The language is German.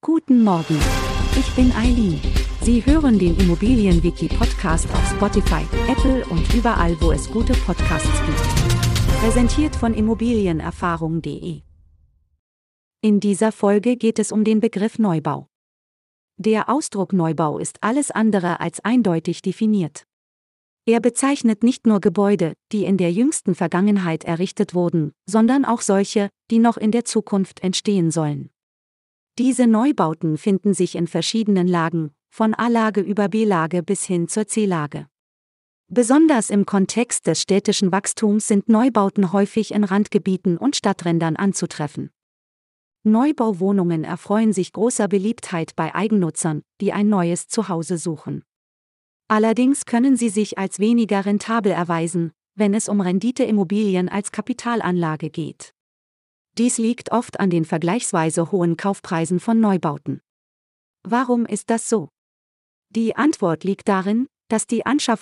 Guten Morgen. Ich bin Eileen. Sie hören den Immobilienwiki-Podcast auf Spotify, Apple und überall, wo es gute Podcasts gibt. Präsentiert von Immobilienerfahrung.de. In dieser Folge geht es um den Begriff Neubau. Der Ausdruck Neubau ist alles andere als eindeutig definiert. Er bezeichnet nicht nur Gebäude, die in der jüngsten Vergangenheit errichtet wurden, sondern auch solche, die noch in der Zukunft entstehen sollen. Diese Neubauten finden sich in verschiedenen Lagen, von A-Lage über B-Lage bis hin zur C-Lage. Besonders im Kontext des städtischen Wachstums sind Neubauten häufig in Randgebieten und Stadträndern anzutreffen. Neubauwohnungen erfreuen sich großer Beliebtheit bei Eigennutzern, die ein neues Zuhause suchen. Allerdings können sie sich als weniger rentabel erweisen, wenn es um Renditeimmobilien als Kapitalanlage geht. Dies liegt oft an den vergleichsweise hohen Kaufpreisen von Neubauten. Warum ist das so? Die Antwort liegt darin, dass die Anschaffungs